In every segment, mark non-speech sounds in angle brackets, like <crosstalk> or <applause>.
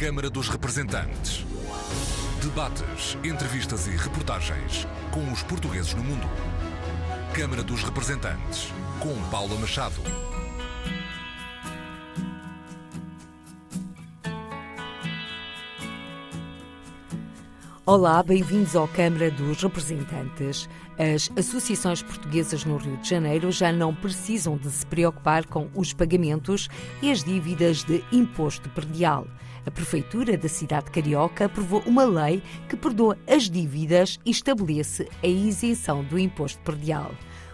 Câmara dos Representantes. Debates, entrevistas e reportagens com os portugueses no mundo. Câmara dos Representantes, com Paula Machado. Olá, bem-vindos ao Câmara dos Representantes. As associações portuguesas no Rio de Janeiro já não precisam de se preocupar com os pagamentos e as dívidas de imposto perdial. A Prefeitura da cidade carioca aprovou uma lei que perdoa as dívidas e estabelece a isenção do imposto perdial.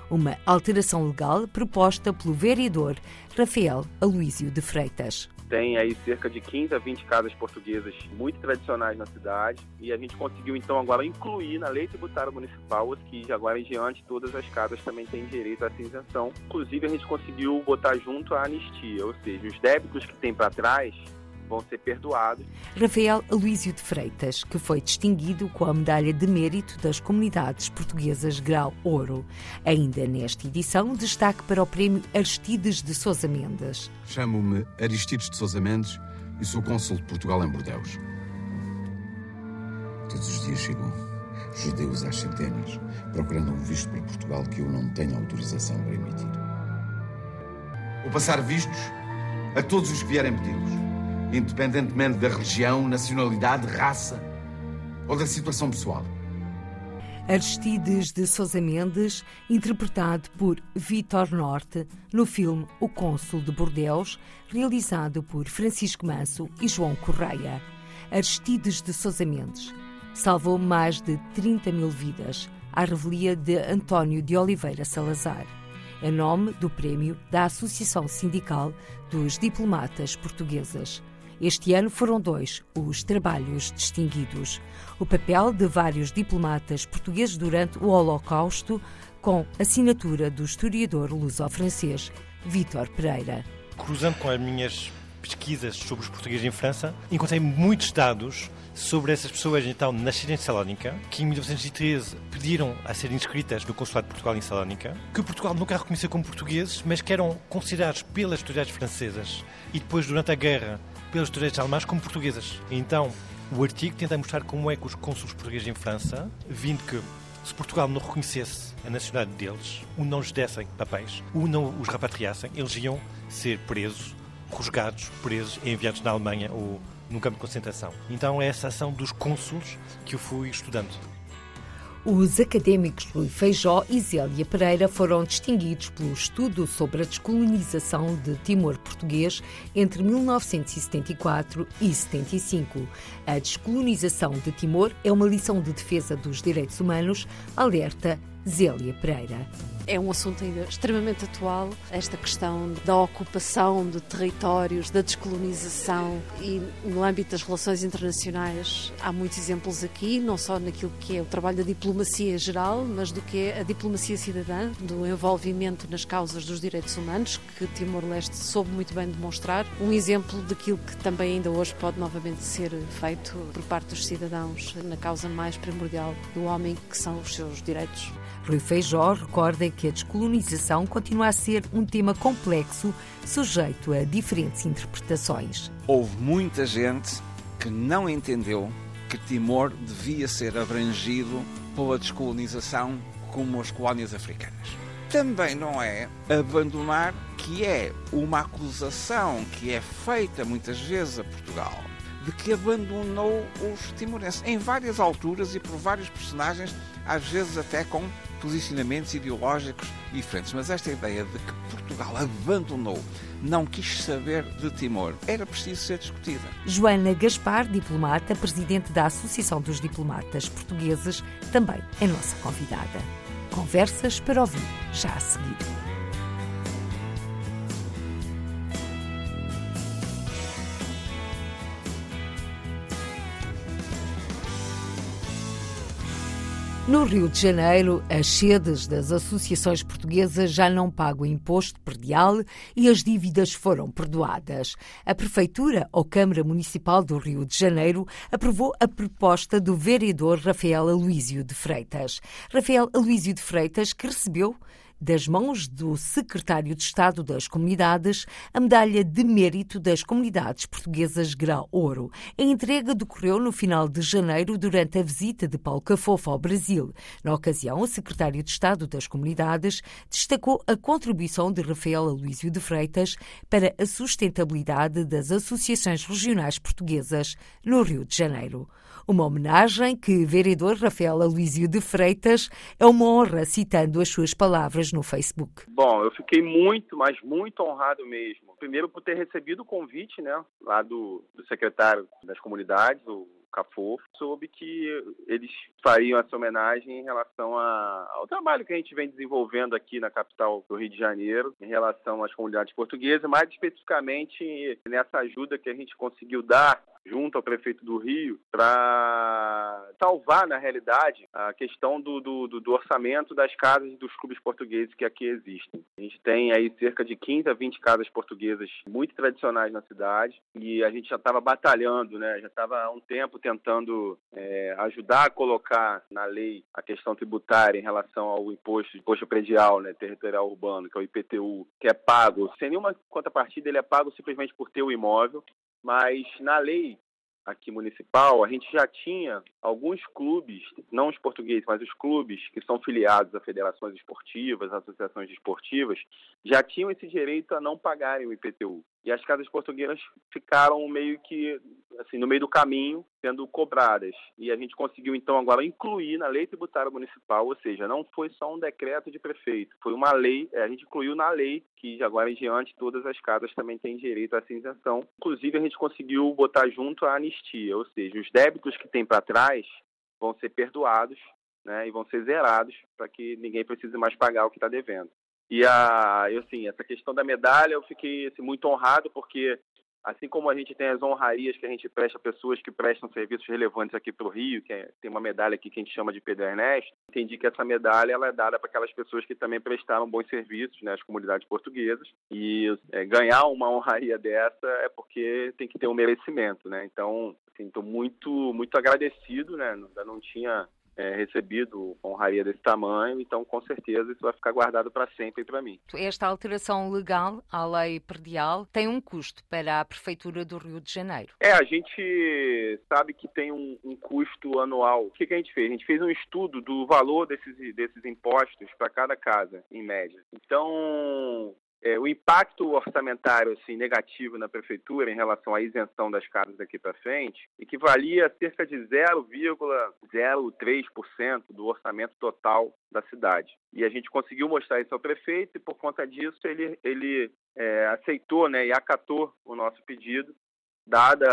Uma alteração legal proposta pelo vereador Rafael Aloísio de Freitas. Tem aí cerca de 15 a 20 casas portuguesas muito tradicionais na cidade e a gente conseguiu então agora incluir na lei tributária municipal que de agora em diante todas as casas também têm direito a essa isenção. Inclusive a gente conseguiu botar junto a anistia, ou seja, os débitos que tem para trás vão ser perdoados. Rafael Aloísio de Freitas, que foi distinguido com a Medalha de Mérito das Comunidades Portuguesas Grau Ouro. Ainda nesta edição, destaque para o Prémio Aristides de Sousa Mendes. Chamo-me Aristides de Sousa Mendes e sou cônsul de Portugal em Bordeus. Todos os dias chegam judeus às centenas, procurando um visto para Portugal que eu não tenho autorização para emitir. Vou passar vistos a todos os que vierem pedi-los independentemente da religião, nacionalidade, raça ou da situação pessoal. Aristides de Sousa Mendes, interpretado por Vitor Norte no filme O Cônsul de Bordeus, realizado por Francisco Manso e João Correia. Aristides de Sousa Mendes salvou mais de 30 mil vidas, à revelia de António de Oliveira Salazar. Em nome do prémio da Associação Sindical dos Diplomatas Portuguesas. Este ano foram dois os trabalhos distinguidos. O papel de vários diplomatas portugueses durante o Holocausto, com assinatura do historiador luso-francês Vítor Pereira. Cruzando com as minhas pesquisas sobre os portugueses em França, encontrei muitos dados sobre essas pessoas então nascidas em Salónica, que em 1913 pediram a ser inscritas no Consulado de Portugal em Salónica, que Portugal nunca reconheceu como portugueses, mas que eram considerados pelas autoridades francesas e depois, durante a guerra, pelos direitos alemães como portuguesas. Então, o artigo tenta mostrar como é que os cônsules portugueses em França, vindo que se Portugal não reconhecesse a nacionalidade deles, ou não lhes dessem papéis, ou não os repatriassem, eles iam ser presos, rusgados, presos e enviados na Alemanha ou no campo de concentração. Então é essa ação dos cônsules que eu fui estudando. Os académicos Rui Feijó e Zélia Pereira foram distinguidos pelo estudo sobre a descolonização de Timor português entre 1974 e 75. A descolonização de Timor é uma lição de defesa dos direitos humanos, alerta Zélia Pereira. É um assunto ainda extremamente atual, esta questão da ocupação de territórios, da descolonização e no âmbito das relações internacionais há muitos exemplos aqui, não só naquilo que é o trabalho da diplomacia geral, mas do que é a diplomacia cidadã, do envolvimento nas causas dos direitos humanos, que Timor-Leste soube muito bem demonstrar. Um exemplo daquilo que também ainda hoje pode novamente ser feito por parte dos cidadãos na causa mais primordial do homem, que são os seus direitos. Rui Feijó recorda que a descolonização continua a ser um tema complexo, sujeito a diferentes interpretações. Houve muita gente que não entendeu que Timor devia ser abrangido pela descolonização como as colónias africanas. Também não é abandonar que é uma acusação que é feita muitas vezes a Portugal de que abandonou os timorenses em várias alturas e por vários personagens, às vezes até com posicionamentos ideológicos diferentes. Mas esta ideia de que Portugal abandonou, não quis saber de Timor, era preciso ser discutida. Joana Gaspar, diplomata, presidente da Associação dos Diplomatas Portugueses, também é nossa convidada. Conversas para ouvir já a seguir. No Rio de Janeiro, as sedes das associações portuguesas já não pagam imposto perdial e as dívidas foram perdoadas. A Prefeitura ou Câmara Municipal do Rio de Janeiro aprovou a proposta do vereador Rafael Aloísio de Freitas. Rafael Aloísio de Freitas, que recebeu das mãos do secretário de Estado das Comunidades, a medalha de mérito das comunidades portuguesas Grau Ouro. A entrega decorreu no final de janeiro durante a visita de Paulo Cafofo ao Brasil. Na ocasião, o secretário de Estado das Comunidades destacou a contribuição de Rafael Aloísio de Freitas para a sustentabilidade das associações regionais portuguesas no Rio de Janeiro. Uma homenagem que o vereador Rafael Aloísio de Freitas é uma honra, citando as suas palavras no Facebook. Bom, eu fiquei muito, mas muito honrado mesmo. Primeiro por ter recebido o convite, né, lá do, do secretário das comunidades, o Cafofo, soube que eles fariam essa homenagem em relação a, ao trabalho que a gente vem desenvolvendo aqui na capital do Rio de Janeiro, em relação às comunidades portuguesas, mais especificamente nessa ajuda que a gente conseguiu dar junto ao prefeito do Rio para salvar, na realidade, a questão do, do, do, orçamento das casas dos clubes portugueses que aqui existem. A gente tem aí cerca de 15 a 20 casas portuguesas muito tradicionais na cidade e a gente já estava batalhando, né? já estava há um tempo tentando é, ajudar a colocar na lei a questão tributária em relação ao imposto, imposto predial, né? territorial urbano, que é o IPTU, que é pago sem nenhuma contrapartida, ele é pago simplesmente por ter o imóvel mas na lei aqui municipal, a gente já tinha alguns clubes, não os portugueses, mas os clubes que são filiados a federações esportivas, associações esportivas, já tinham esse direito a não pagarem o IPTU. E as casas portuguesas ficaram meio que assim no meio do caminho sendo cobradas. E a gente conseguiu então agora incluir na lei tributária municipal, ou seja, não foi só um decreto de prefeito, foi uma lei, é, a gente incluiu na lei que agora em diante todas as casas também têm direito essa isenção. Inclusive a gente conseguiu botar junto a anistia, ou seja, os débitos que tem para trás vão ser perdoados né, e vão ser zerados para que ninguém precise mais pagar o que está devendo. E a, eu, assim, essa questão da medalha, eu fiquei assim, muito honrado, porque assim como a gente tem as honrarias que a gente presta a pessoas que prestam serviços relevantes aqui para o Rio, que é, tem uma medalha aqui que a gente chama de Pedro Ernesto, entendi que essa medalha ela é dada para aquelas pessoas que também prestaram bons serviços, né, comunidades portuguesas, e é, ganhar uma honraria dessa é porque tem que ter um merecimento, né, então, estou assim, muito, muito agradecido, né, ainda não tinha é, recebido honraria desse tamanho, então com certeza isso vai ficar guardado para sempre para mim. Esta alteração legal à lei predial tem um custo para a Prefeitura do Rio de Janeiro. É, a gente sabe que tem um, um custo anual. O que, que, a gente fez? A gente fez um estudo do valor desses, desses impostos para cada casa, em média. Então, é, o impacto orçamentário assim, negativo na prefeitura em relação à isenção das casas daqui para frente equivalia a cerca de 0,03% do orçamento total da cidade. E a gente conseguiu mostrar isso ao prefeito e, por conta disso, ele, ele é, aceitou né, e acatou o nosso pedido, dada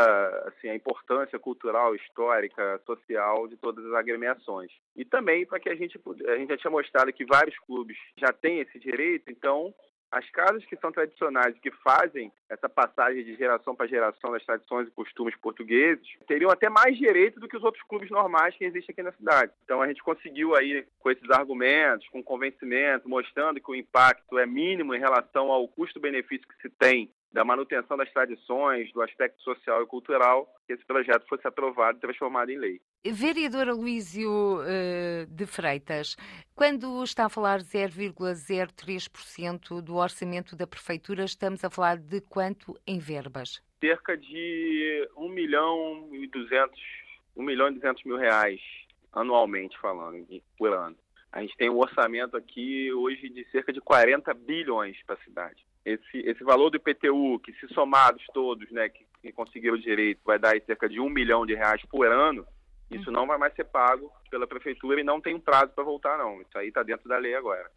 assim, a importância cultural, histórica, social de todas as agremiações. E também para que a gente, a gente já tinha mostrado que vários clubes já têm esse direito, então as casas que são tradicionais, que fazem essa passagem de geração para geração das tradições e costumes portugueses, teriam até mais direito do que os outros clubes normais que existem aqui na cidade. Então a gente conseguiu aí, com esses argumentos, com convencimento, mostrando que o impacto é mínimo em relação ao custo-benefício que se tem da manutenção das tradições, do aspecto social e cultural, que esse projeto fosse aprovado e transformado em lei. Vereador Luísio uh, de Freitas, quando está a falar 0,03% do orçamento da Prefeitura, estamos a falar de quanto em verbas? Cerca de 1 milhão e 200, 1 milhão e 200 mil reais anualmente falando, por ano. A gente tem um orçamento aqui hoje de cerca de 40 bilhões para a cidade esse, esse valor do IPTU, que se somados todos, né, que, que conseguiram direito, vai dar cerca de um milhão de reais por ano, isso não vai mais ser pago pela prefeitura e não tem um prazo para voltar, não. Isso aí está dentro da lei agora.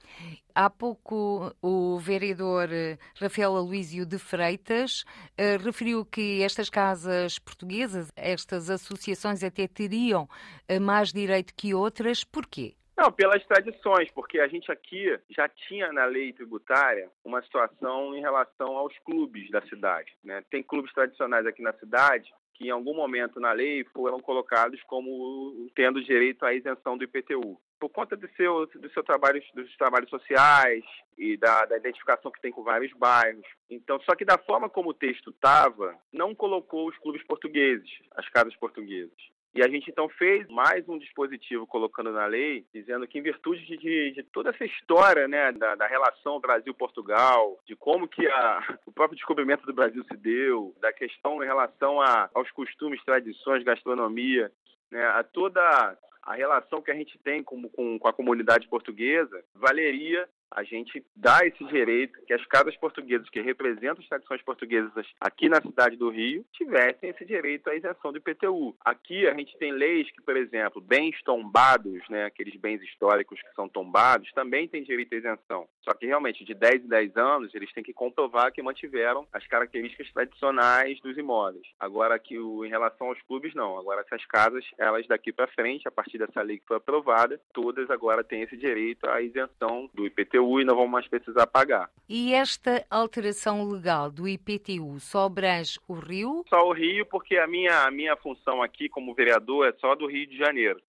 Há pouco o vereador eh, Rafael Aloísio de Freitas uh, referiu que estas casas portuguesas, estas associações até teriam uh, mais direito que outras. Porquê? Não, pelas tradições, porque a gente aqui já tinha na lei tributária uma situação em relação aos clubes da cidade. Né? Tem clubes tradicionais aqui na cidade que em algum momento na lei foram colocados como tendo direito à isenção do IPTU. Por conta do seu, do seu trabalho, dos trabalhos sociais e da, da identificação que tem com vários bairros. Então, só que da forma como o texto estava, não colocou os clubes portugueses, as casas portuguesas. E a gente então fez mais um dispositivo colocando na lei, dizendo que em virtude de, de toda essa história, né, da, da relação Brasil-Portugal, de como que a, o próprio descobrimento do Brasil se deu, da questão em relação a, aos costumes, tradições, gastronomia, né, a toda a relação que a gente tem com, com, com a comunidade portuguesa, valeria a gente dá esse direito que as casas portuguesas que representam as tradições portuguesas aqui na cidade do Rio tivessem esse direito à isenção do IPTU. Aqui a gente tem leis que, por exemplo, bens tombados, né, aqueles bens históricos que são tombados, também têm direito à isenção. Só que realmente de 10 em 10 anos eles têm que comprovar que mantiveram as características tradicionais dos imóveis. Agora que o, em relação aos clubes não. Agora essas casas, elas daqui para frente, a partir dessa lei que foi aprovada, todas agora têm esse direito à isenção do IPTU IPTU e não vão mais precisar pagar. E esta alteração legal do IPTU só abrange o Rio? Só o Rio, porque a minha, a minha função aqui como vereador é só do Rio de Janeiro.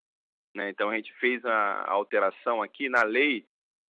Né? Então a gente fez a alteração aqui na lei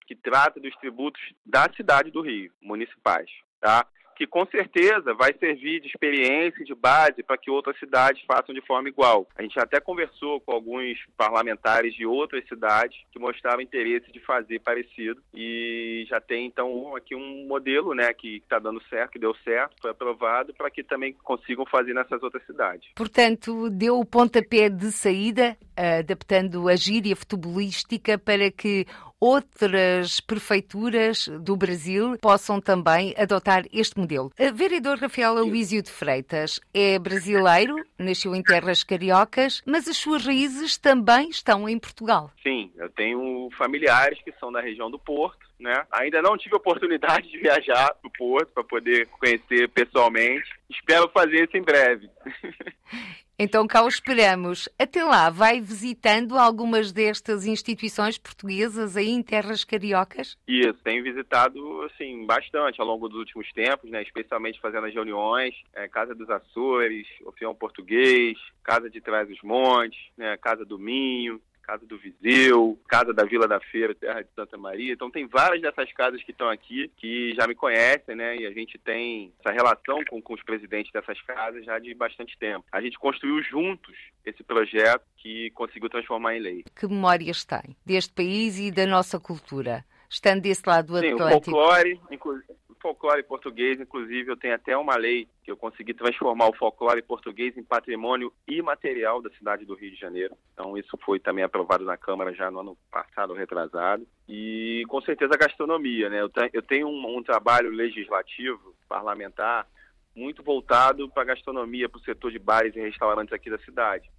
que trata dos tributos da cidade do Rio, municipais. Tá? Que com certeza vai servir de experiência, de base para que outras cidades façam de forma igual. A gente até conversou com alguns parlamentares de outras cidades que mostravam interesse de fazer parecido e já tem então aqui um modelo, né, que está dando certo, que deu certo, foi aprovado para que também consigam fazer nessas outras cidades. Portanto, deu o pontapé de saída, adaptando a gíria futebolística para que outras prefeituras do Brasil possam também adotar este modelo. O vereador Rafael Aloísio de Freitas é brasileiro, nasceu em terras cariocas, mas as suas raízes também estão em Portugal. Sim, eu tenho familiares que são da região do Porto, né? Ainda não tive oportunidade de viajar para o Porto para poder conhecer pessoalmente. Espero fazer isso em breve. <laughs> Então cá o esperamos. Até lá, vai visitando algumas destas instituições portuguesas aí em terras cariocas? Isso, tenho visitado assim bastante ao longo dos últimos tempos, né? especialmente fazendo as reuniões, é, Casa dos Açores, Orfeão Português, Casa de Trás os Montes, né? Casa do Minho, Casa do Viseu, Casa da Vila da Feira, Terra de Santa Maria. Então tem várias dessas casas que estão aqui que já me conhecem, né? E a gente tem essa relação com, com os presidentes dessas casas já de bastante tempo. A gente construiu juntos esse projeto que conseguiu transformar em lei. Que memórias tem deste país e da nossa cultura? Estando desse lado do Sim, Atlântico. O folclore, inclusive folclore português, inclusive, eu tenho até uma lei que eu consegui transformar o folclore português em patrimônio imaterial da cidade do Rio de Janeiro. Então, isso foi também aprovado na Câmara já no ano passado, retrasado. E, com certeza, a gastronomia, né? Eu tenho um, um trabalho legislativo, parlamentar, muito voltado para a gastronomia, para o setor de bares e restaurantes aqui da cidade.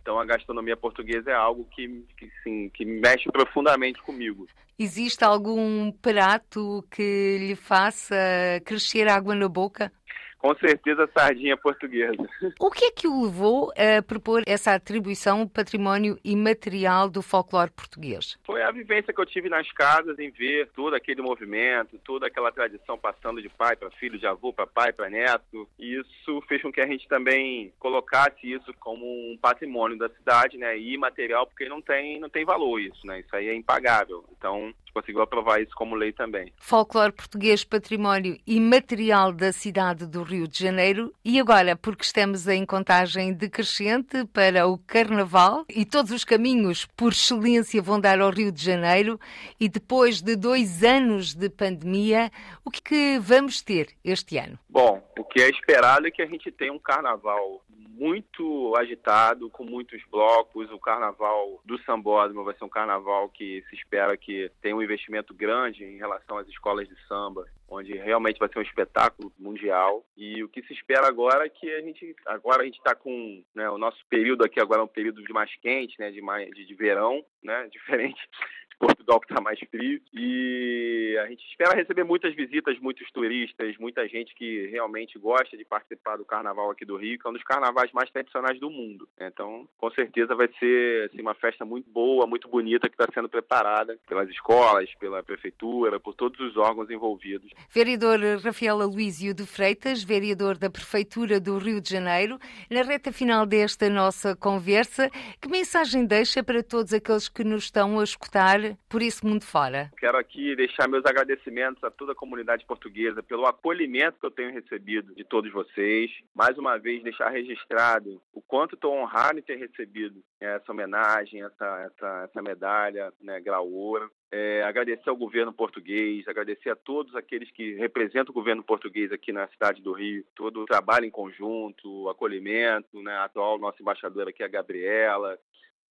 Então a gastronomia portuguesa é algo que, que, sim, que mexe profundamente comigo. Existe algum prato que lhe faça crescer água na boca? Com certeza, sardinha portuguesa. O que é que o levou a propor essa atribuição património imaterial do folclore português? Foi a vivência que eu tive nas casas em ver todo aquele movimento, toda aquela tradição passando de pai para filho, de avô para pai para neto. E isso fez com que a gente também colocasse isso como um patrimônio da cidade, né? E imaterial, porque não tem, não tem valor isso, né? Isso aí é impagável. Então, conseguiu aprovar isso como lei também. Folclore português, património imaterial da cidade do Rio de Janeiro. E agora, porque estamos em contagem decrescente para o Carnaval e todos os caminhos por excelência vão dar ao Rio de Janeiro, e depois de dois anos de pandemia, o que vamos ter este ano? Bom, o que é esperado é que a gente tenha um carnaval muito agitado, com muitos blocos. O carnaval do Sambódromo vai ser um carnaval que se espera que tenha um investimento grande em relação às escolas de samba, onde realmente vai ser um espetáculo mundial. E o que se espera agora é que a gente agora a gente está com né, o nosso período aqui agora é um período de mais quente, né, de mais de, de verão, né, <laughs> diferente Portugal que está mais frio. E a gente espera receber muitas visitas, muitos turistas, muita gente que realmente gosta de participar do carnaval aqui do Rio, que é um dos carnavais mais tradicionais do mundo. Então, com certeza vai ser assim, uma festa muito boa, muito bonita, que está sendo preparada pelas escolas, pela prefeitura, por todos os órgãos envolvidos. Vereador Rafael Aloísio de Freitas, vereador da Prefeitura do Rio de Janeiro, na reta final desta nossa conversa, que mensagem deixa para todos aqueles que nos estão a escutar por esse mundo fora. Quero aqui deixar meus agradecimentos a toda a comunidade portuguesa pelo acolhimento que eu tenho recebido de todos vocês. Mais uma vez, deixar registrado o quanto estou honrado em ter recebido essa homenagem, essa, essa, essa medalha, né, grau ouro. É, agradecer ao governo português, agradecer a todos aqueles que representam o governo português aqui na cidade do Rio, todo o trabalho em conjunto, o acolhimento, né, a atual nossa embaixadora aqui, a Gabriela,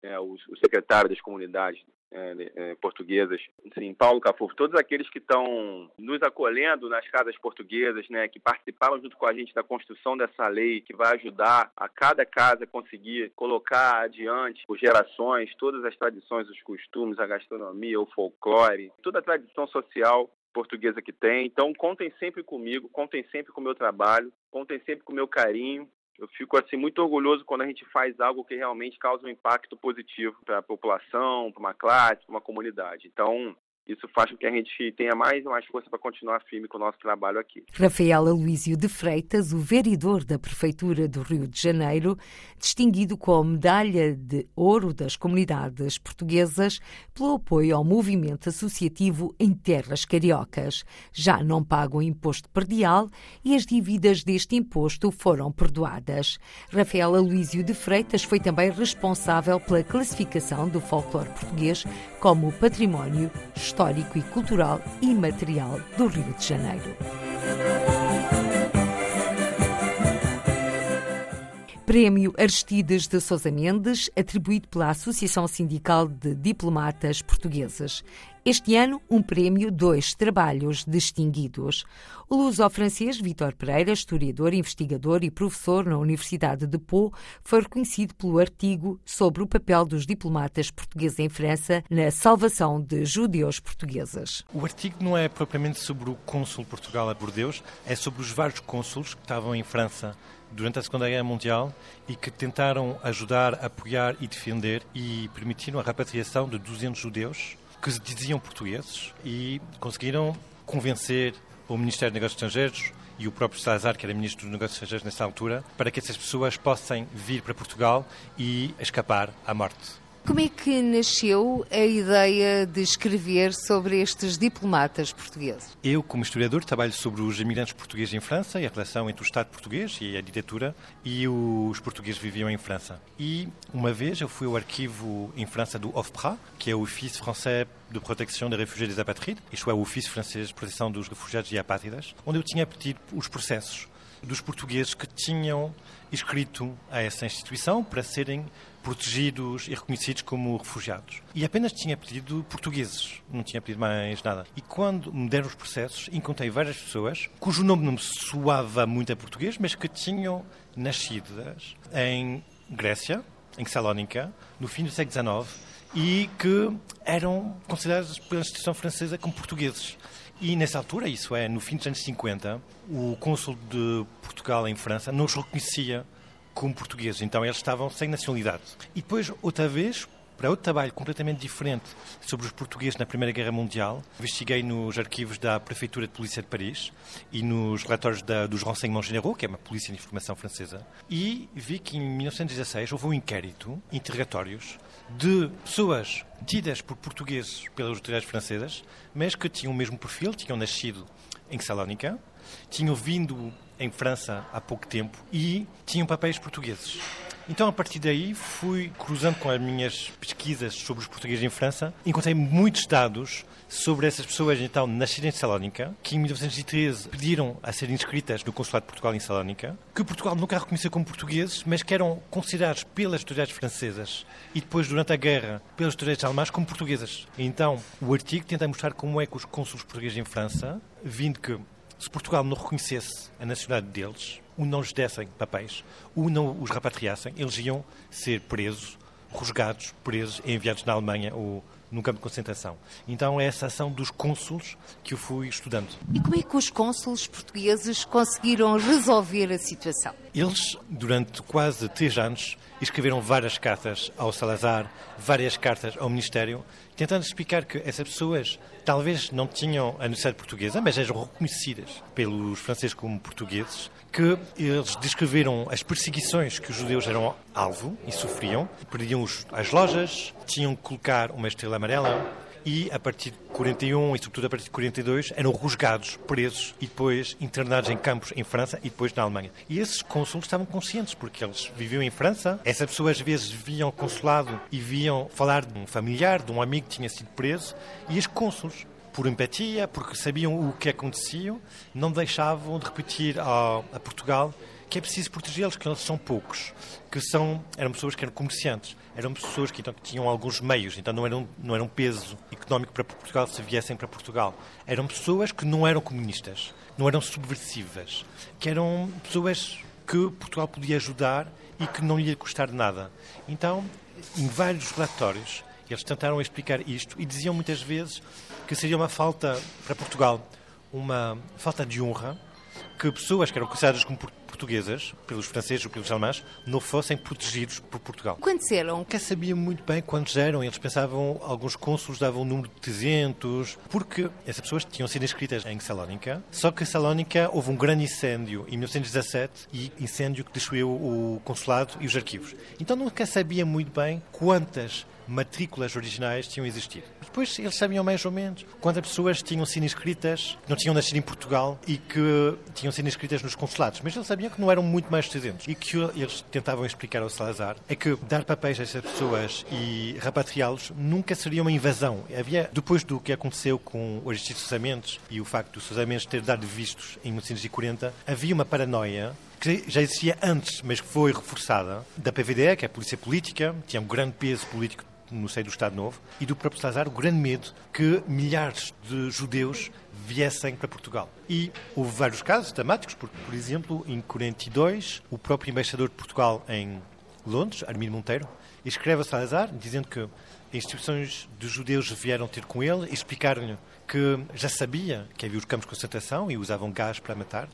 é, o, o, secretário das comunidades é, é, portuguesas, sim, Paulo Cafofo, todos aqueles que estão nos acolhendo nas casas portuguesas, né, que participaram junto com a gente da construção dessa lei, que vai ajudar a cada casa conseguir colocar adiante por gerações todas as tradições, os costumes, a gastronomia, o folclore, toda a tradição social portuguesa que tem. Então, contem sempre comigo, contem sempre com o meu trabalho, contem sempre com o meu carinho eu fico assim muito orgulhoso quando a gente faz algo que realmente causa um impacto positivo para a população, para uma classe, para uma comunidade. Então, isso faz com que a gente tenha mais e mais força para continuar firme com o nosso trabalho aqui. Rafael Aloísio de Freitas, o vereador da Prefeitura do Rio de Janeiro, distinguido com a Medalha de Ouro das Comunidades Portuguesas pelo apoio ao movimento associativo em terras cariocas. Já não pagam imposto perdial e as dívidas deste imposto foram perdoadas. Rafael Aloísio de Freitas foi também responsável pela classificação do folclore português como património histórico e cultural imaterial do Rio de Janeiro. Prémio Aristides de Sousa Mendes, atribuído pela Associação Sindical de Diplomatas Portugueses. Este ano, um prémio, dois trabalhos distinguidos. O luso-francês Vitor Pereira, historiador, investigador e professor na Universidade de Pau, foi reconhecido pelo artigo sobre o papel dos diplomatas portugueses em França na salvação de judeus portugueses. O artigo não é propriamente sobre o cônsul Portugal a Bordeus, é sobre os vários cônsulos que estavam em França durante a Segunda Guerra Mundial e que tentaram ajudar, apoiar e defender e permitiram a repatriação de 200 judeus que se diziam portugueses e conseguiram convencer o Ministério dos Negócios Estrangeiros e o próprio Salazar, que era Ministro dos Negócios Estrangeiros nessa altura, para que essas pessoas possam vir para Portugal e escapar à morte. Como é que nasceu a ideia de escrever sobre estes diplomatas portugueses? Eu, como historiador, trabalho sobre os imigrantes portugueses em França e a relação entre o Estado português e a ditadura e os portugueses viviam em França. E uma vez eu fui ao arquivo em França do OFPRA, que é o Office Français de Proteção des Réfugiés et des Apatrides, isto é, o Ofício Francês de Proteção dos Refugiados e Apátridas, onde eu tinha pedido os processos dos portugueses que tinham escrito a essa instituição para serem protegidos e reconhecidos como refugiados. E apenas tinha pedido portugueses, não tinha pedido mais nada. E quando me deram os processos, encontrei várias pessoas cujo nome não me soava muito a português, mas que tinham nascidas em Grécia, em Salónica, no fim do século XIX, e que eram consideradas pela instituição francesa como portugueses. E nessa altura, isso é, no fim dos anos 50, o cônsul de Portugal em França não os reconhecia como portugueses, então eles estavam sem nacionalidade. E depois, outra vez, para outro trabalho completamente diferente sobre os portugueses na Primeira Guerra Mundial, investiguei nos arquivos da Prefeitura de Polícia de Paris e nos relatórios da, dos Renseignements Généraux, que é uma polícia de informação francesa, e vi que em 1916 houve um inquérito, interrogatórios, de pessoas tidas por portugueses pelas autoridades francesas, mas que tinham o mesmo perfil, tinham nascido em Salónica, tinham vindo em França há pouco tempo e tinham papéis portugueses. Então, a partir daí, fui cruzando com as minhas pesquisas sobre os portugueses em França, encontrei muitos dados sobre essas pessoas, então, nascidas em Salónica, que em 1913 pediram a serem inscritas no Consulado de Portugal em Salónica, que Portugal nunca reconheceu como portugueses, mas que eram considerados pelas autoridades francesas e depois, durante a guerra, pelas autoridades alemãs como portuguesas. Então, o artigo tenta mostrar como é que os cônsules portugueses em França, vindo que se Portugal não reconhecesse a nacionalidade deles, ou não lhes dessem papéis, ou não os repatriassem, eles iam ser presos, rusgados, presos enviados na Alemanha ou num campo de concentração. Então é essa ação dos cônsules que eu fui estudando. E como é que os cônsules portugueses conseguiram resolver a situação? Eles, durante quase três anos, escreveram várias cartas ao Salazar, várias cartas ao Ministério, tentando explicar que essas pessoas talvez não tinham a necessidade portuguesa, mas eram reconhecidas pelos franceses como portugueses, que eles descreveram as perseguições que os judeus eram alvo e sofriam, perdiam as lojas, tinham que colocar uma estrela amarela, e a partir de 41 e sobretudo a partir de 42 eram rusgados, presos e depois internados em campos em França e depois na Alemanha. E esses cônsulos estavam conscientes porque eles viviam em França. Essas pessoas às vezes viam consulado e viam falar de um familiar, de um amigo que tinha sido preso e os cônsulos por empatia, porque sabiam o que acontecia, não deixavam de repetir a, a Portugal que é preciso protegê-los, que eles são poucos, que são, eram pessoas que eram comerciantes, eram pessoas que, então, que tinham alguns meios, então não eram, não eram peso económico para Portugal se viessem para Portugal. Eram pessoas que não eram comunistas, não eram subversivas, que eram pessoas que Portugal podia ajudar e que não lhe ia custar nada. Então, em vários relatórios, eles tentaram explicar isto e diziam muitas vezes que seria uma falta para Portugal, uma falta de honra, que pessoas que eram consideradas como portuguesas, pelos franceses ou pelos alemães, não fossem protegidos por Portugal. Quantos eram? Nunca sabia muito bem quantos eram. Eles pensavam, alguns cônsulos davam um número de 300, porque essas pessoas tinham sido inscritas em Salónica, só que em Salónica houve um grande incêndio em 1917 e incêndio que destruiu o consulado e os arquivos. Então nunca sabia muito bem quantas matrículas originais tinham existido. Depois eles sabiam mais ou menos quantas pessoas tinham sido inscritas, não tinham nascido em Portugal e que tinham sido inscritas nos consulados, mas eles sabiam que não eram muito mais de 300. E que eles tentavam explicar ao Salazar é que dar papéis a essas pessoas e repatriá-los nunca seria uma invasão. Havia, depois do que aconteceu com os Susamentos e o facto dos Susamentos ter dado vistos em 1940, havia uma paranoia que já existia antes, mas que foi reforçada, da PVDE, que é a Polícia Política, tinha um grande peso político no seio do Estado Novo, e do próprio Salazar o grande medo que milhares de judeus viessem para Portugal. E houve vários casos dramáticos, porque, por exemplo, em 42, o próprio embaixador de Portugal em Londres, Armindo Monteiro, escreve a Salazar dizendo que instituições de judeus vieram ter com ele e explicaram-lhe que já sabia que havia os campos de concentração e usavam gás para matar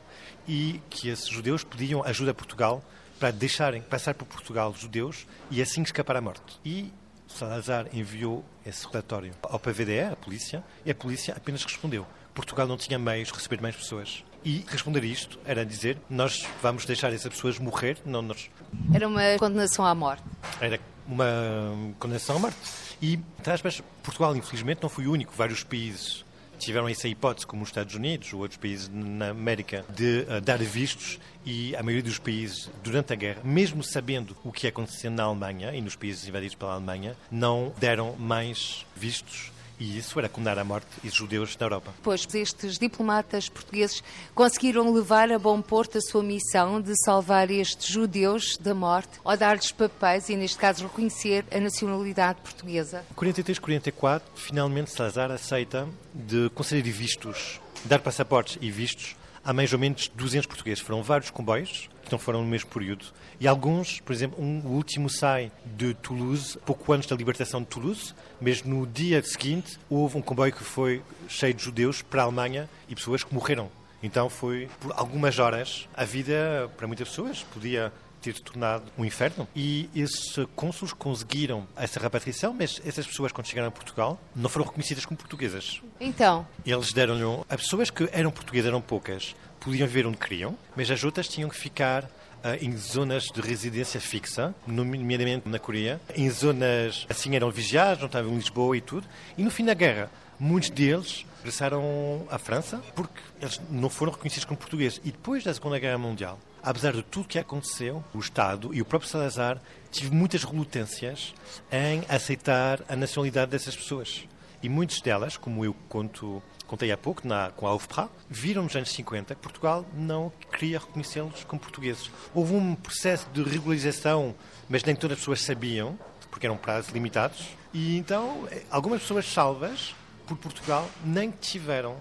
e que esses judeus pediam ajuda a Portugal para deixarem passar por Portugal judeus e assim escapar à morte. E Salazar enviou esse relatório ao PVDE, à polícia, e a polícia apenas respondeu. Portugal não tinha meios de receber mais pessoas. E responder isto era dizer: nós vamos deixar essas pessoas morrer, não nós. Era uma condenação à morte. Era uma condenação à morte. E, aspas, Portugal, infelizmente, não foi o único. Vários países tiveram essa hipótese, como os Estados Unidos ou outros países na América, de uh, dar vistos e a maioria dos países, durante a guerra, mesmo sabendo o que acontecia na Alemanha e nos países invadidos pela Alemanha, não deram mais vistos e isso era condenar à morte os judeus na Europa. Pois estes diplomatas portugueses conseguiram levar a bom porto a sua missão de salvar estes judeus da morte, ou dar-lhes papéis e, neste caso, reconhecer a nacionalidade portuguesa. 43-44, finalmente Salazar aceita de conceder vistos, dar passaportes e vistos a mais ou menos 200 portugueses. Foram vários comboios que não foram no mesmo período. E alguns, por exemplo, um, o último sai de Toulouse, pouco antes da libertação de Toulouse, mas no dia seguinte houve um comboio que foi cheio de judeus para a Alemanha e pessoas que morreram. Então foi, por algumas horas, a vida, para muitas pessoas, podia ter tornado um inferno. E esses cônsulos conseguiram essa repatriação, mas essas pessoas, quando chegaram a Portugal, não foram reconhecidas como portuguesas. Então? Eles deram-lhe. As pessoas que eram portuguesas eram poucas, podiam viver onde queriam, mas as outras tinham que ficar Uh, em zonas de residência fixa, nomeadamente na Coreia. Em zonas assim eram vigiados, não estavam em Lisboa e tudo. E no fim da guerra, muitos deles regressaram à França porque eles não foram reconhecidos como portugueses. E depois da Segunda Guerra Mundial, apesar de tudo que aconteceu, o Estado e o próprio Salazar tive muitas relutâncias em aceitar a nacionalidade dessas pessoas. E muitas delas, como eu conto contei há pouco, na, com a UFPRA, viram nos anos 50 que Portugal não queria reconhecê-los como portugueses. Houve um processo de regularização, mas nem todas as pessoas sabiam, porque eram prazos limitados, e então eh, algumas pessoas salvas por Portugal nem tiveram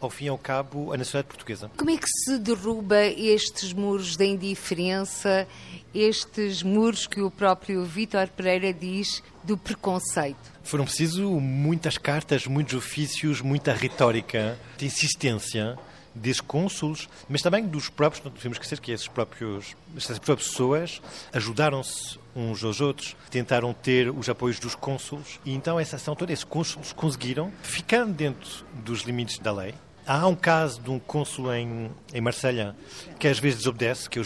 ao fim e ao cabo, a nacionalidade portuguesa. Como é que se derruba estes muros da indiferença, estes muros que o próprio Vítor Pereira diz do preconceito? Foram preciso muitas cartas, muitos ofícios, muita retórica, de insistência desses cônsulos, mas também dos próprios, não devemos esquecer que esses próprios, essas próprias pessoas ajudaram-se uns aos outros, tentaram ter os apoios dos cônsulos, e então essa ação toda, esses cônsulos conseguiram, ficando dentro dos limites da lei, Há um caso de um cônsul em, em Marselha que às vezes desobedece, que é o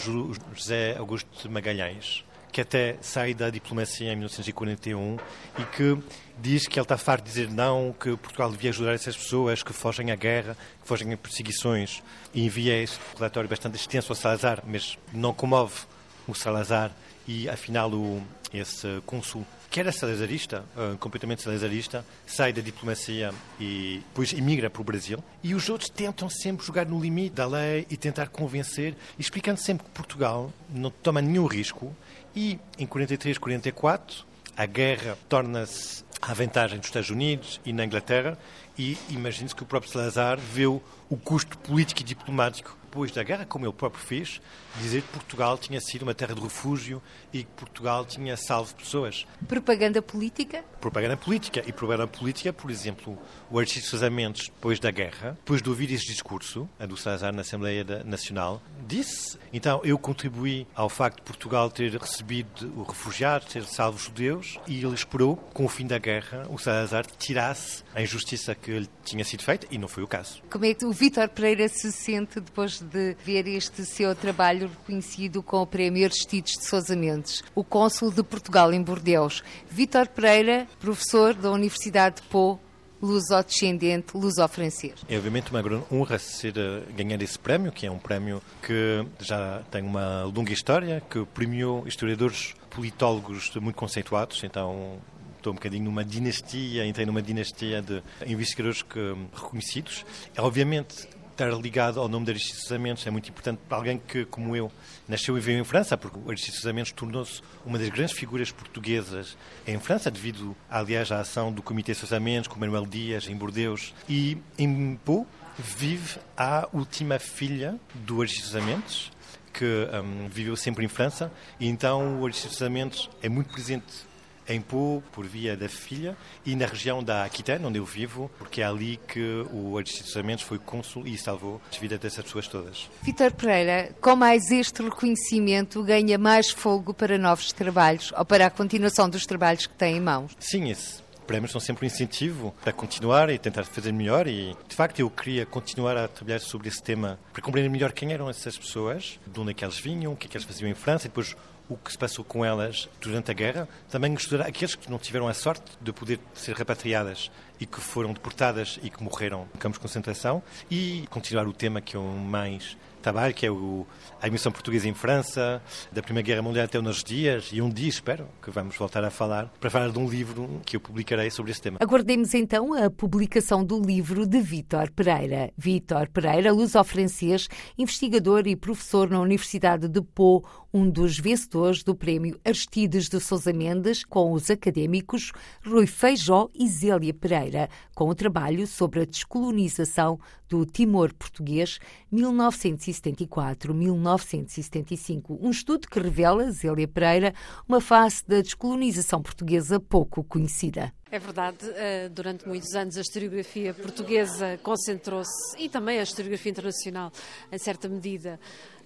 José Augusto Magalhães, que até sai da diplomacia em 1941 e que diz que ele está farto de dizer não, que Portugal devia ajudar essas pessoas que fogem à guerra, que fogem a perseguições. E envia esse relatório bastante extenso ao Salazar, mas não comove o Salazar e, afinal, o, esse cônsul que era salazarista, uh, completamente salazarista, sai da diplomacia e depois emigra para o Brasil. E os outros tentam sempre jogar no limite da lei e tentar convencer, explicando sempre que Portugal não toma nenhum risco. E em 43, 44, a guerra torna-se à vantagem dos Estados Unidos e na Inglaterra. E imagine-se que o próprio Salazar viu o custo político e diplomático depois da guerra, como ele próprio fez, dizer que Portugal tinha sido uma terra de refúgio e que Portugal tinha salvo pessoas. Propaganda política? Propaganda política. E propaganda política, por exemplo, o Aristides Casamentos, depois da guerra, depois de ouvir esse discurso, a do Salazar na Assembleia Nacional, disse, então eu contribuí ao facto de Portugal ter recebido o refugiado, ter salvo os judeus, e ele esperou, com o fim da guerra, o Salazar tirasse a injustiça que lhe tinha sido feita, e não foi o caso. Como é que o Vítor Pereira se sente depois de ver este seu trabalho reconhecido com o Prémio Aristides de Sousa Mendes, o cônsul de Portugal em Bordeus, Vítor Pereira, professor da Universidade de Pau, luso-descendente, luso-francês. É obviamente uma grande honra ser, eh, ganhar esse prémio, que é um prémio que já tem uma longa história, que premiou historiadores politólogos muito conceituados, então estou um bocadinho numa dinastia, entrei numa dinastia de investigadores que, reconhecidos. É, obviamente, estar ligado ao nome de Aristides Samentos é muito importante para alguém que, como eu, nasceu e veio em França, porque Aristides Samentos tornou-se uma das grandes figuras portuguesas em França, devido, aliás, à ação do Comitê Samentos, com Manuel Dias, em Bordeus. E em Pau vive a última filha do Aristides Samentos, que um, viveu sempre em França, e então o Aristides Samentos é muito presente em Pau, por via da filha, e na região da Aquitânia, onde eu vivo, porque é ali que o Aristides Samentos foi cônsul e salvou as vidas dessas pessoas todas. Vitor Pereira, com mais este reconhecimento, ganha mais fogo para novos trabalhos ou para a continuação dos trabalhos que tem em mãos? Sim, esse prémios são sempre um incentivo para continuar e tentar fazer melhor e de facto eu queria continuar a trabalhar sobre esse tema para compreender melhor quem eram essas pessoas, de onde é que elas vinham, o que é que elas faziam em França e depois o que se passou com elas durante a guerra, também estudar aqueles que não tiveram a sorte de poder ser repatriadas e que foram deportadas e que morreram em campos de concentração e continuar o tema que eu mais trabalho, que é o, a emissão portuguesa em França, da Primeira Guerra Mundial até os nossos dias, e um dia espero que vamos voltar a falar, para falar de um livro que eu publicarei sobre esse tema. Aguardemos então a publicação do livro de Vítor Pereira. Vítor Pereira, luso-francês, investigador e professor na Universidade de Pau, um dos vencedores do prémio Aristides de Sousa Mendes, com os académicos Rui Feijó e Zélia Pereira, com o trabalho sobre a descolonização do Timor português 1974-1975. Um estudo que revela, Zélia Pereira, uma face da descolonização portuguesa pouco conhecida. É verdade, eh, durante muitos anos a historiografia portuguesa concentrou-se, e também a historiografia internacional, em certa medida,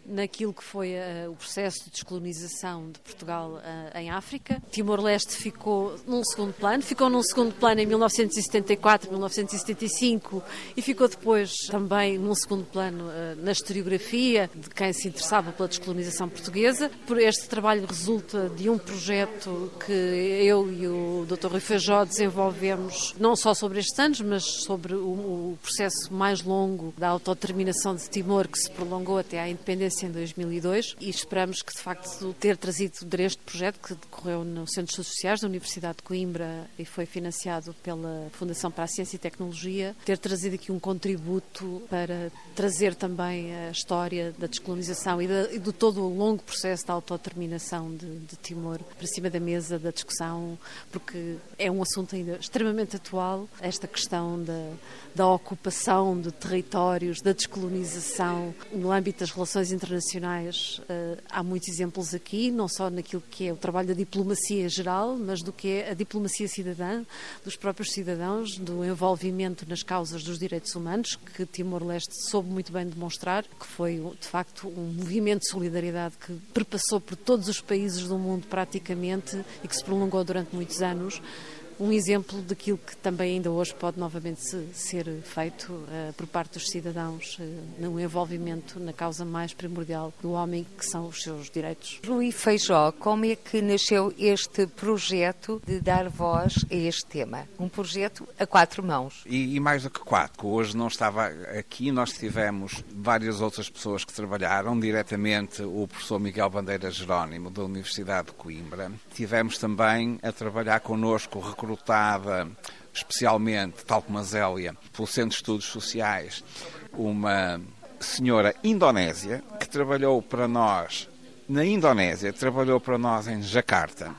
naquilo que foi uh, o processo de descolonização de Portugal uh, em África. Timor-Leste ficou num segundo plano, ficou num segundo plano em 1974, 1975 e ficou depois também num segundo plano uh, na historiografia de quem se interessava pela descolonização portuguesa. Por este trabalho resulta de um projeto que eu e o Dr. Rui Feijó desenvolvemos não só sobre estes anos, mas sobre o, o processo mais longo da autodeterminação de Timor que se prolongou até à independência em 2002 e esperamos que, de facto, ter trazido este projeto que decorreu no Centro de Estudos Sociais da Universidade de Coimbra e foi financiado pela Fundação para a Ciência e Tecnologia, ter trazido aqui um contributo para trazer também a história da descolonização e, de, e de todo o longo processo da autodeterminação de, de Timor para cima da mesa da discussão, porque é um assunto ainda extremamente atual, esta questão da, da ocupação de territórios, da descolonização no âmbito das relações internacionais internacionais uh, há muitos exemplos aqui, não só naquilo que é o trabalho da diplomacia geral, mas do que é a diplomacia cidadã, dos próprios cidadãos, do envolvimento nas causas dos direitos humanos, que Timor-Leste soube muito bem demonstrar, que foi de facto um movimento de solidariedade que perpassou por todos os países do mundo praticamente e que se prolongou durante muitos anos um exemplo daquilo que também ainda hoje pode novamente ser feito uh, por parte dos cidadãos uh, no envolvimento na causa mais primordial do homem, que são os seus direitos. Rui Feijó, como é que nasceu este projeto de dar voz a este tema? Um projeto a quatro mãos. E, e mais do que quatro. Hoje não estava aqui, nós tivemos várias outras pessoas que trabalharam diretamente, o professor Miguel Bandeira Jerónimo, da Universidade de Coimbra. Tivemos também a trabalhar connosco recrutada especialmente, tal como a Zélia, pelo Centro de Estudos Sociais, uma senhora indonésia que trabalhou para nós na Indonésia, trabalhou para nós em Jacarta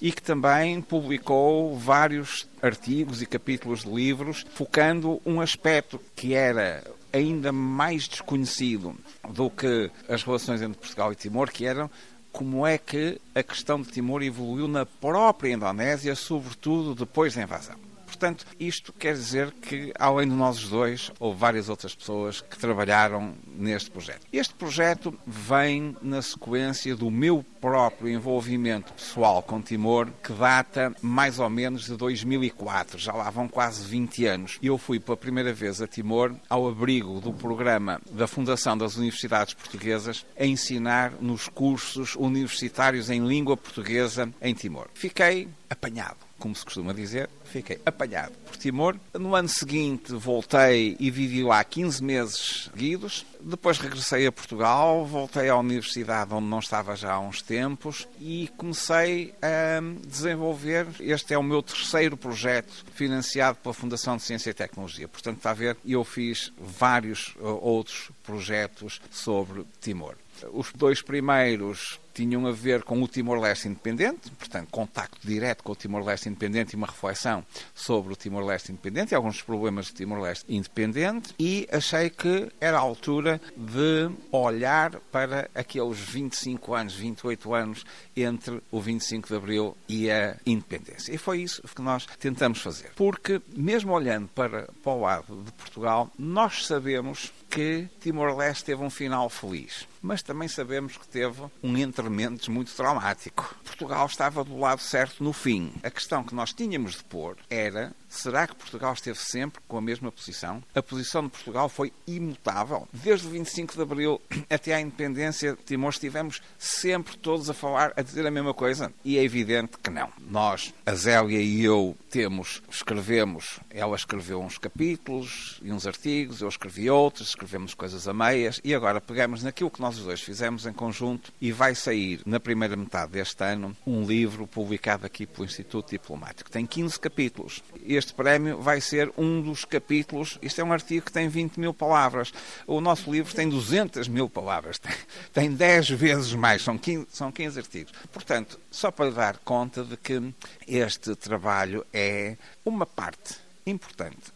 e que também publicou vários artigos e capítulos de livros focando um aspecto que era ainda mais desconhecido do que as relações entre Portugal e Timor, que eram como é que a questão de Timor evoluiu na própria Indonésia, sobretudo depois da invasão. Portanto, isto quer dizer que, além de nós dois, houve várias outras pessoas que trabalharam neste projeto. Este projeto vem na sequência do meu próprio envolvimento pessoal com Timor, que data mais ou menos de 2004, já lá vão quase 20 anos. Eu fui pela primeira vez a Timor ao abrigo do programa da Fundação das Universidades Portuguesas a ensinar nos cursos universitários em língua portuguesa em Timor. Fiquei apanhado como se costuma dizer, fiquei apanhado por Timor. No ano seguinte voltei e vivi lá 15 meses seguidos. Depois regressei a Portugal, voltei à universidade onde não estava já há uns tempos e comecei a desenvolver. Este é o meu terceiro projeto financiado pela Fundação de Ciência e Tecnologia. Portanto, está a ver, eu fiz vários uh, outros projetos sobre Timor. Os dois primeiros tinham a ver com o Timor-Leste independente, portanto, contacto direto com o Timor-Leste independente e uma reflexão sobre o Timor-Leste independente e alguns problemas do Timor-Leste independente, e achei que era a altura de olhar para aqueles 25 anos, 28 anos entre o 25 de Abril e a independência. E foi isso que nós tentamos fazer. Porque, mesmo olhando para, para o lado de Portugal, nós sabemos que Timor-Leste teve um final feliz, mas também sabemos que teve um entrementes muito traumático. Portugal estava do lado certo no fim. A questão que nós tínhamos de pôr era Será que Portugal esteve sempre com a mesma posição? A posição de Portugal foi imutável. Desde o 25 de Abril até à independência de Timor estivemos sempre todos a falar, a dizer a mesma coisa? E é evidente que não. Nós, a Zélia e eu, temos, escrevemos, ela escreveu uns capítulos e uns artigos, eu escrevi outros, escrevemos coisas a meias e agora pegamos naquilo que nós os dois fizemos em conjunto e vai sair na primeira metade deste ano um livro publicado aqui pelo Instituto Diplomático. Tem 15 capítulos. Este este prémio vai ser um dos capítulos. Isto é um artigo que tem 20 mil palavras. O nosso livro tem 200 mil palavras. Tem, tem 10 vezes mais. São 15, são 15 artigos. Portanto, só para dar conta de que este trabalho é uma parte importante.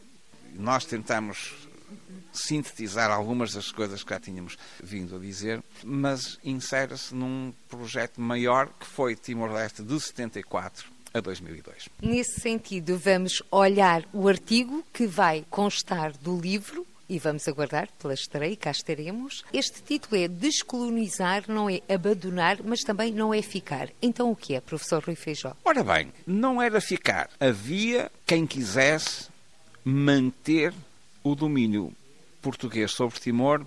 Nós tentamos sintetizar algumas das coisas que já tínhamos vindo a dizer, mas insere-se num projeto maior que foi Timor-Leste de 74 a 2002. Nesse sentido, vamos olhar o artigo que vai constar do livro e vamos aguardar pela estreia, cá estaremos. Este título é Descolonizar, não é abandonar, mas também não é ficar. Então o que é, professor Rui Feijó? Ora bem, não era ficar. Havia quem quisesse manter o domínio português sobre Timor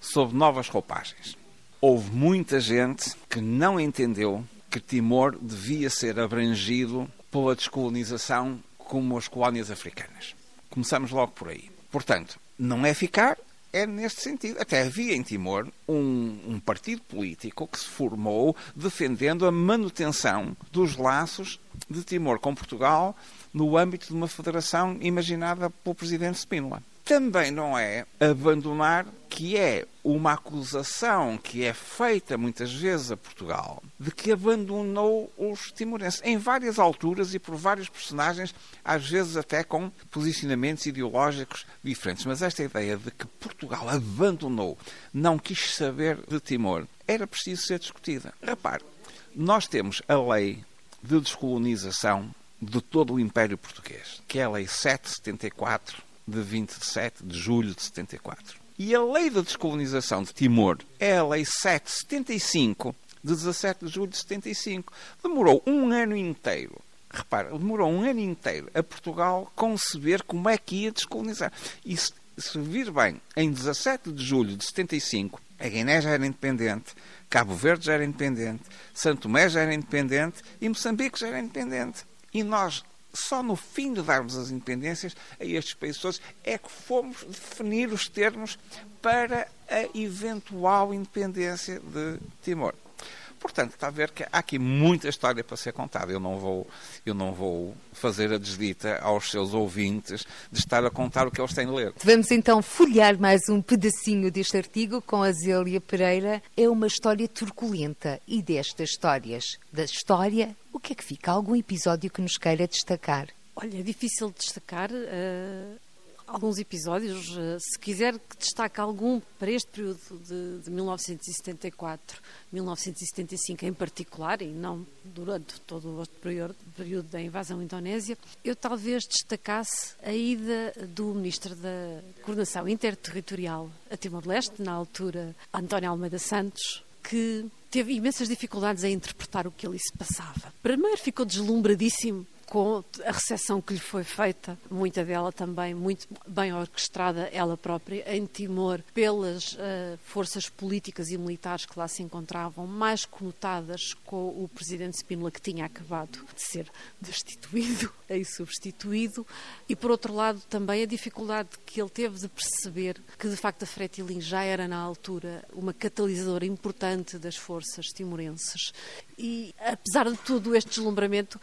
sob novas roupagens. Houve muita gente que não entendeu que Timor devia ser abrangido pela descolonização como as colónias africanas. Começamos logo por aí. Portanto, não é ficar, é neste sentido. Até havia em Timor um, um, partido político que se formou defendendo a manutenção dos laços de Timor com Portugal no âmbito de uma federação imaginada pelo presidente Spínola também não é abandonar, que é uma acusação que é feita muitas vezes a Portugal, de que abandonou os timorenses em várias alturas e por vários personagens, às vezes até com posicionamentos ideológicos diferentes. Mas esta ideia de que Portugal abandonou, não quis saber de Timor, era preciso ser discutida. Repare, nós temos a lei de descolonização de todo o Império Português, que é a Lei 774 de 27 de julho de 74. E a lei da descolonização de Timor é a lei 775 de 17 de julho de 75. Demorou um ano inteiro Repara, demorou um ano inteiro a Portugal conceber como é que ia descolonizar. E se, se vir bem, em 17 de julho de 75, a Guiné já era independente, Cabo Verde já era independente, Santo Tomé já era independente e Moçambique já era independente. E nós, só no fim de darmos as independências a estes países todos, é que fomos definir os termos para a eventual independência de Timor. Portanto, está a ver que há aqui muita história para ser contada. Eu não vou, eu não vou fazer a desdita aos seus ouvintes de estar a contar o que eles têm de ler. Vamos então folhear mais um pedacinho deste artigo com a Zélia Pereira. É uma história turculenta e destas histórias, da história, o que é que fica? Algum episódio que nos queira destacar? Olha, é difícil destacar. Uh, alguns episódios. Eh, se quiser que destaque algum para este período de, de 1974, 1975 em particular, e não durante todo o período, período da invasão indonésia, eu talvez destacasse a ida do Ministro da Coordenação Interterritorial a Timor-Leste, na altura António Almeida Santos, que teve imensas dificuldades a interpretar o que ali se passava. Primeiro ficou deslumbradíssimo com a recepção que lhe foi feita, muita dela também muito bem orquestrada, ela própria, em Timor, pelas uh, forças políticas e militares que lá se encontravam, mais conotadas com o presidente Spínola, que tinha acabado de ser destituído <laughs> e substituído, e por outro lado também a dificuldade que ele teve de perceber que de facto a Fretilin já era na altura uma catalisadora importante das forças timorenses. E apesar de tudo este deslumbramento,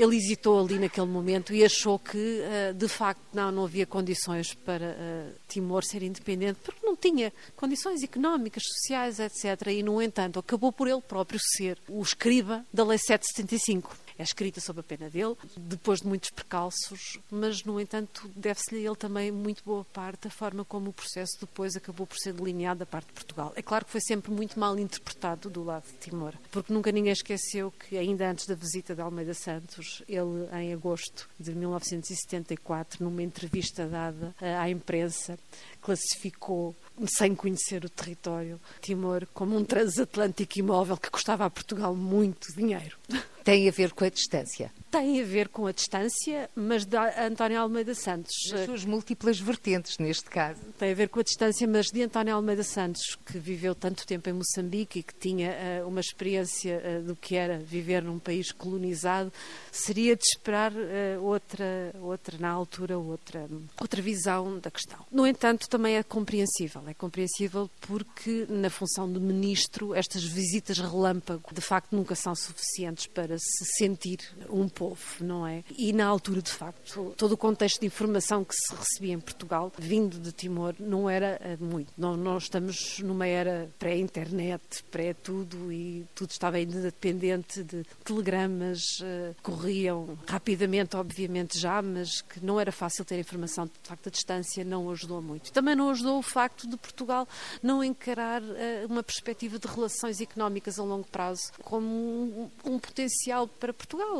ele hesitou ali naquele momento e achou que, eh, de facto, não, não havia condições para eh, Timor ser independente, porque não tinha condições económicas, sociais, etc. E, no entanto, acabou por ele próprio ser o escriba da Lei 775 é escrita sob a pena dele, depois de muitos precalços, mas, no entanto, deve-se-lhe ele também muito boa parte da forma como o processo depois acabou por ser delineado da parte de Portugal. É claro que foi sempre muito mal interpretado do lado de Timor, porque nunca ninguém esqueceu que, ainda antes da visita de Almeida Santos, ele, em agosto de 1974, numa entrevista dada à imprensa, classificou, sem conhecer o território, Timor como um transatlântico imóvel que custava a Portugal muito dinheiro. <laughs> Tem a ver com a distância? Tem a ver com a distância, mas da António Almeida Santos. As suas múltiplas vertentes, neste caso. Tem a ver com a distância, mas de António Almeida Santos, que viveu tanto tempo em Moçambique e que tinha uh, uma experiência uh, do que era viver num país colonizado, seria de esperar uh, outra, outra, na altura, outra, outra visão da questão. No entanto, também é compreensível. É compreensível porque, na função de ministro, estas visitas relâmpago, de facto, nunca são suficientes para se sentir um povo, não é? E na altura, de facto, todo o contexto de informação que se recebia em Portugal, vindo de Timor, não era eh, muito. Nós estamos numa era pré-internet, pré-tudo, e tudo estava ainda dependente de telegramas, uh, corriam rapidamente, obviamente já, mas que não era fácil ter informação. De facto, a distância não ajudou muito. Também não ajudou o facto de Portugal não encarar uh, uma perspectiva de relações económicas a longo prazo como um, um potencial para Portugal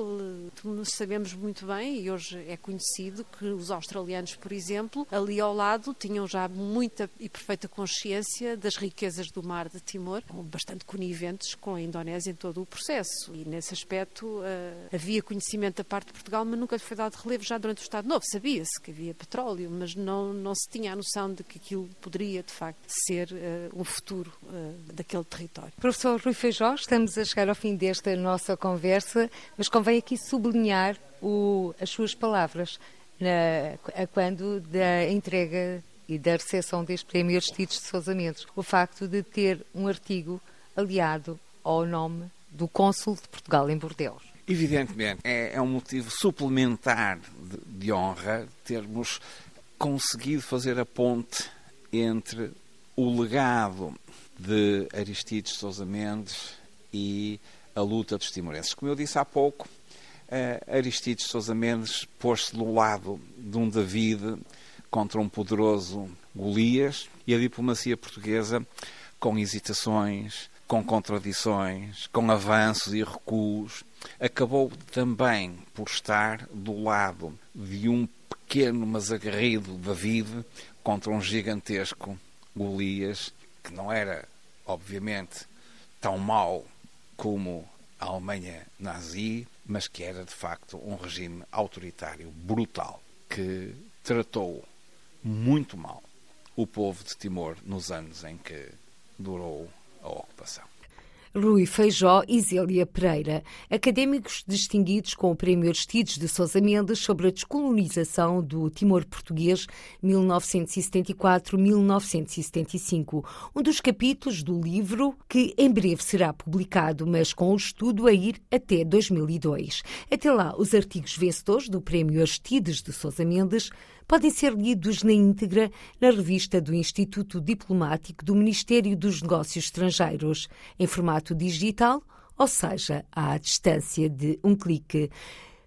sabemos muito bem, e hoje é conhecido, que os australianos, por exemplo, ali ao lado, tinham já muita e perfeita consciência das riquezas do mar de Timor, bastante coniventes com a Indonésia em todo o processo. E nesse aspecto uh, havia conhecimento da parte de Portugal, mas nunca lhe foi dado relevo já durante o Estado Novo. Sabia-se que havia petróleo, mas não, não se tinha a noção de que aquilo poderia, de facto, ser uh, um futuro uh, daquele território. Professor Rui Feijó, estamos a chegar ao fim desta nossa conversa, mas convém aqui sublinhar o, as suas palavras na, a quando da entrega e da recepção deste prémio Aristides de Sousa Mendes. O facto de ter um artigo aliado ao nome do cônsul de Portugal em Bordeaux. Evidentemente, é, é um motivo suplementar de, de honra termos conseguido fazer a ponte entre o legado de Aristides Sousa Mendes e a luta dos timorenses. Como eu disse há pouco, uh, Aristides Sousa Mendes pôs-se do lado de um David contra um poderoso Golias e a diplomacia portuguesa, com hesitações, com contradições, com avanços e recuos, acabou também por estar do lado de um pequeno mas aguerrido David contra um gigantesco Golias, que não era, obviamente, tão mau como a Alemanha nazi, mas que era de facto um regime autoritário, brutal, que tratou muito mal o povo de Timor nos anos em que durou a ocupação. Rui Feijó e Zélia Pereira, académicos distinguidos com o Prémio Aristides de Sousa Mendes sobre a descolonização do Timor português 1974-1975, um dos capítulos do livro que em breve será publicado, mas com o estudo a ir até 2002. Até lá, os artigos vencedores do Prémio Aristides de Sousa Mendes podem ser lidos na íntegra na revista do Instituto Diplomático do Ministério dos Negócios Estrangeiros, em formato digital, ou seja, à distância de um clique.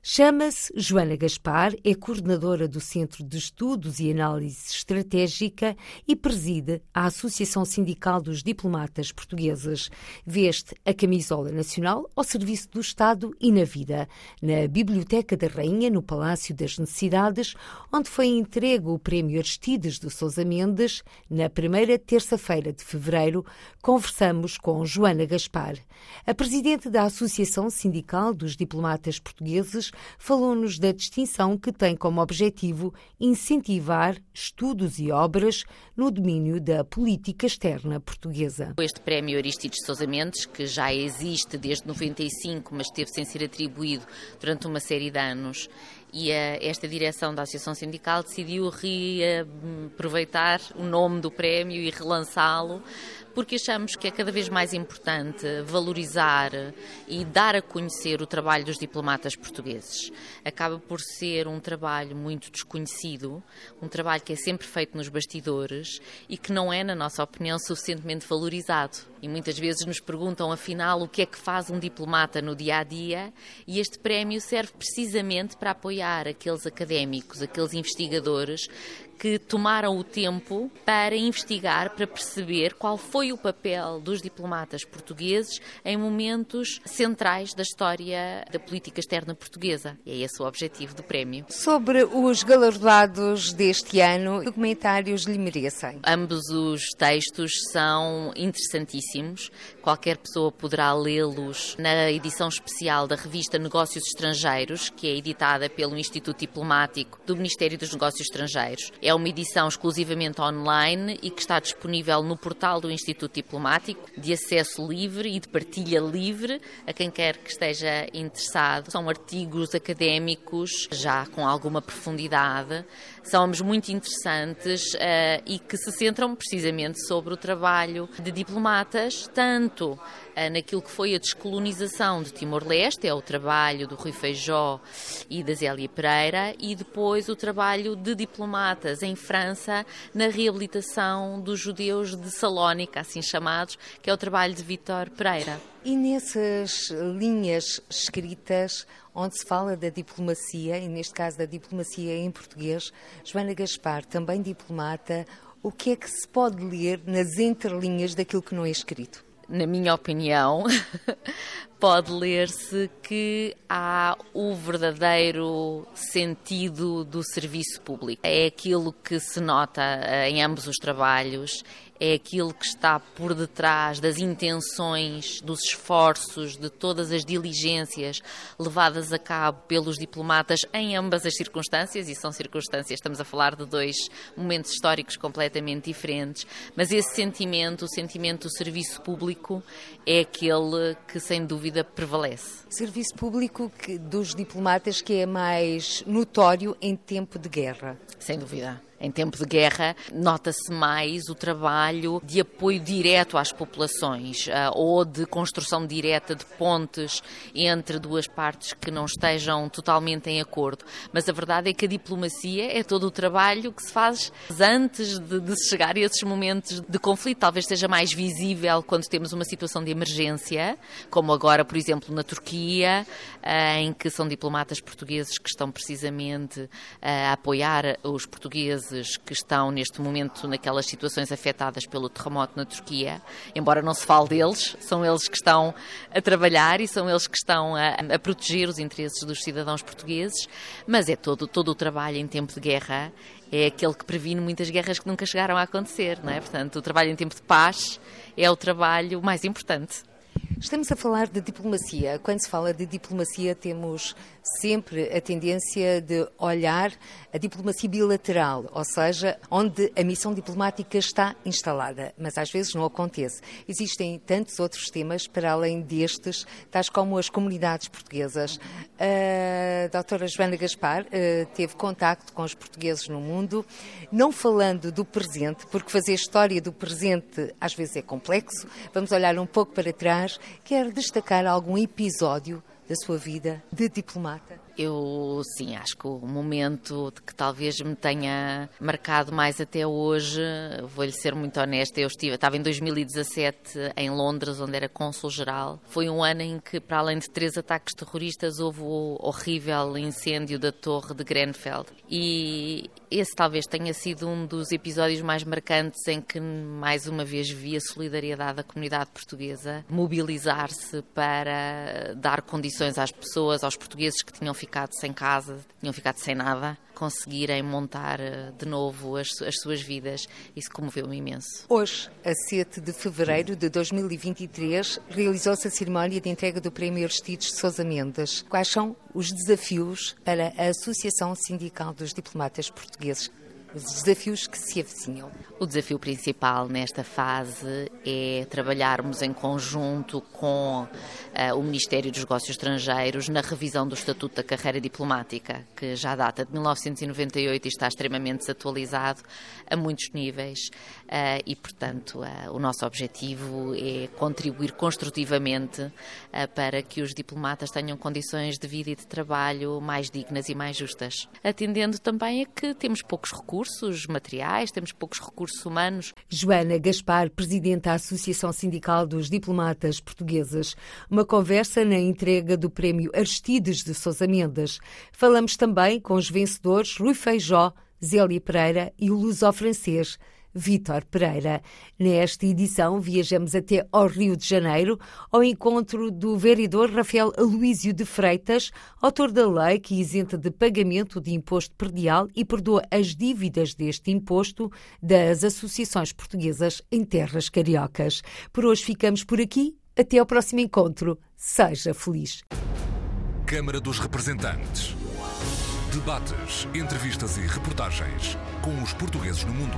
Chama-se Joana Gaspar, é coordenadora do Centro de Estudos e Análise Estratégica e preside a Associação Sindical dos Diplomatas Portugueses. Veste a camisola nacional ao serviço do Estado e na vida, na Biblioteca da Rainha, no Palácio das Necessidades, onde foi entregue o Prémio Aristides de Sousa Mendes, na primeira terça-feira de fevereiro, conversamos com Joana Gaspar. A presidente da Associação Sindical dos Diplomatas Portugueses falou-nos da distinção que tem como objetivo incentivar estudos e obras no domínio da política externa portuguesa. Este prémio Aristides Sousa Mendes, que já existe desde 95, mas teve sem ser atribuído durante uma série de anos, e a, esta direção da Associação Sindical decidiu reaproveitar o nome do prémio e relançá-lo porque achamos que é cada vez mais importante valorizar e dar a conhecer o trabalho dos diplomatas portugueses. Acaba por ser um trabalho muito desconhecido, um trabalho que é sempre feito nos bastidores e que não é, na nossa opinião, suficientemente valorizado. E muitas vezes nos perguntam, afinal, o que é que faz um diplomata no dia a dia, e este prémio serve precisamente para apoiar aqueles académicos, aqueles investigadores que tomaram o tempo para investigar, para perceber qual foi o papel dos diplomatas portugueses em momentos centrais da história da política externa portuguesa. E é esse o objetivo do prémio. Sobre os galardoados deste ano, documentários lhe merecem? Ambos os textos são interessantíssimos. Qualquer pessoa poderá lê-los na edição especial da revista Negócios Estrangeiros, que é editada pelo Instituto Diplomático do Ministério dos Negócios Estrangeiros. É uma edição exclusivamente online e que está disponível no portal do Instituto Diplomático, de acesso livre e de partilha livre a quem quer que esteja interessado. São artigos académicos já com alguma profundidade, são muito interessantes uh, e que se centram precisamente sobre o trabalho de diplomatas, tanto uh, naquilo que foi a descolonização de Timor-Leste, é o trabalho do Rui Feijó e da Zélia Pereira, e depois o trabalho de diplomatas em França na reabilitação dos judeus de Salónica, assim chamados, que é o trabalho de Vítor Pereira. E nessas linhas escritas, onde se fala da diplomacia, e neste caso da diplomacia em português, Joana Gaspar, também diplomata, o que é que se pode ler nas entrelinhas daquilo que não é escrito? Na minha opinião, <laughs> pode ler-se que há o verdadeiro sentido do serviço público. É aquilo que se nota eh, em ambos os trabalhos, é aquilo que está por detrás das intenções, dos esforços, de todas as diligências levadas a cabo pelos diplomatas em ambas as circunstâncias, e são circunstâncias, estamos a falar de dois momentos históricos completamente diferentes, mas esse sentimento, o sentimento do serviço público, é aquele que sem dúvida prevalece. Serviço público que, dos diplomatas que é mais notório em tempo de guerra. Sem dúvida em tempo de guerra, nota-se mais o trabalho de apoio direto às populações uh, ou de construção direta de pontes entre duas partes que não estejam totalmente em acordo. Mas a verdade é que a diplomacia é todo o trabalho que se faz antes de, de chegar a esses momentos de conflito. Talvez seja mais visível quando temos uma situação de emergência, como agora, por exemplo, na Turquia, uh, em que são diplomatas portugueses que estão precisamente uh, a apoiar os portugueses portugueses que estão neste momento naquelas situações afetadas pelo terremoto na Turquia, embora não se fale deles, são eles que estão a trabalhar e são eles que estão a, a proteger os interesses dos cidadãos portugueses, mas é todo, todo o trabalho em tempo de guerra é aquele que previne muitas guerras que nunca chegaram a acontecer, não é? Portanto, o trabalho em tempo de paz é o trabalho mais importante. Estamos a falar de diplomacia. Quando se fala de diplomacia, temos sempre a tendência de olhar a diplomacia bilateral, ou seja, onde a missão diplomática está instalada, mas às vezes não acontece. Existem tantos outros temas para além destes, tais como as comunidades portuguesas. A doutora Joana Gaspar eh, teve contacto com os portugueses no mundo, não falando do presente, porque fazer história do presente às vezes é complexo. Vamos olhar um pouco para trás Quer destacar algum episódio da sua vida de diplomata? Eu, sim, acho que o momento que talvez me tenha marcado mais até hoje, vou-lhe ser muito honesta, eu estive, estava em 2017 em Londres, onde era cônsul-geral. Foi um ano em que, para além de três ataques terroristas, houve o horrível incêndio da torre de Grenfell. E esse talvez tenha sido um dos episódios mais marcantes em que, mais uma vez, vi a solidariedade da comunidade portuguesa mobilizar-se para dar condições às pessoas, aos portugueses que tinham ficado sem casa, tinham ficado sem nada, conseguirem montar eh, de novo as, as suas vidas. Isso comoveu-me imenso. Hoje, a 7 de fevereiro de 2023, realizou-se a cerimónia de entrega do Prémio Aristides de Sousa Mendes. Quais são os desafios para a Associação Sindical dos Diplomatas Portugueses? Os desafios que se avizinham? O desafio principal nesta fase é trabalharmos em conjunto com uh, o Ministério dos Negócios Estrangeiros na revisão do Estatuto da Carreira Diplomática, que já data de 1998 e está extremamente desatualizado a muitos níveis. Uh, e, portanto, uh, o nosso objetivo é contribuir construtivamente para que os diplomatas tenham condições de vida e de trabalho mais dignas e mais justas. Atendendo também a que temos poucos recursos recursos materiais, temos poucos recursos humanos. Joana Gaspar, presidente da Associação Sindical dos Diplomatas Portugueses, uma conversa na entrega do Prémio Aristides de Sousa Mendes. Falamos também com os vencedores Rui Feijó, Zélia Pereira e o luso-francês Vítor Pereira. Nesta edição, viajamos até ao Rio de Janeiro, ao encontro do vereador Rafael Aloísio de Freitas, autor da lei que isenta de pagamento de imposto perdial e perdoa as dívidas deste imposto das associações portuguesas em terras cariocas. Por hoje ficamos por aqui. Até ao próximo encontro. Seja feliz. Câmara dos Representantes. Debates, entrevistas e reportagens com os portugueses no mundo.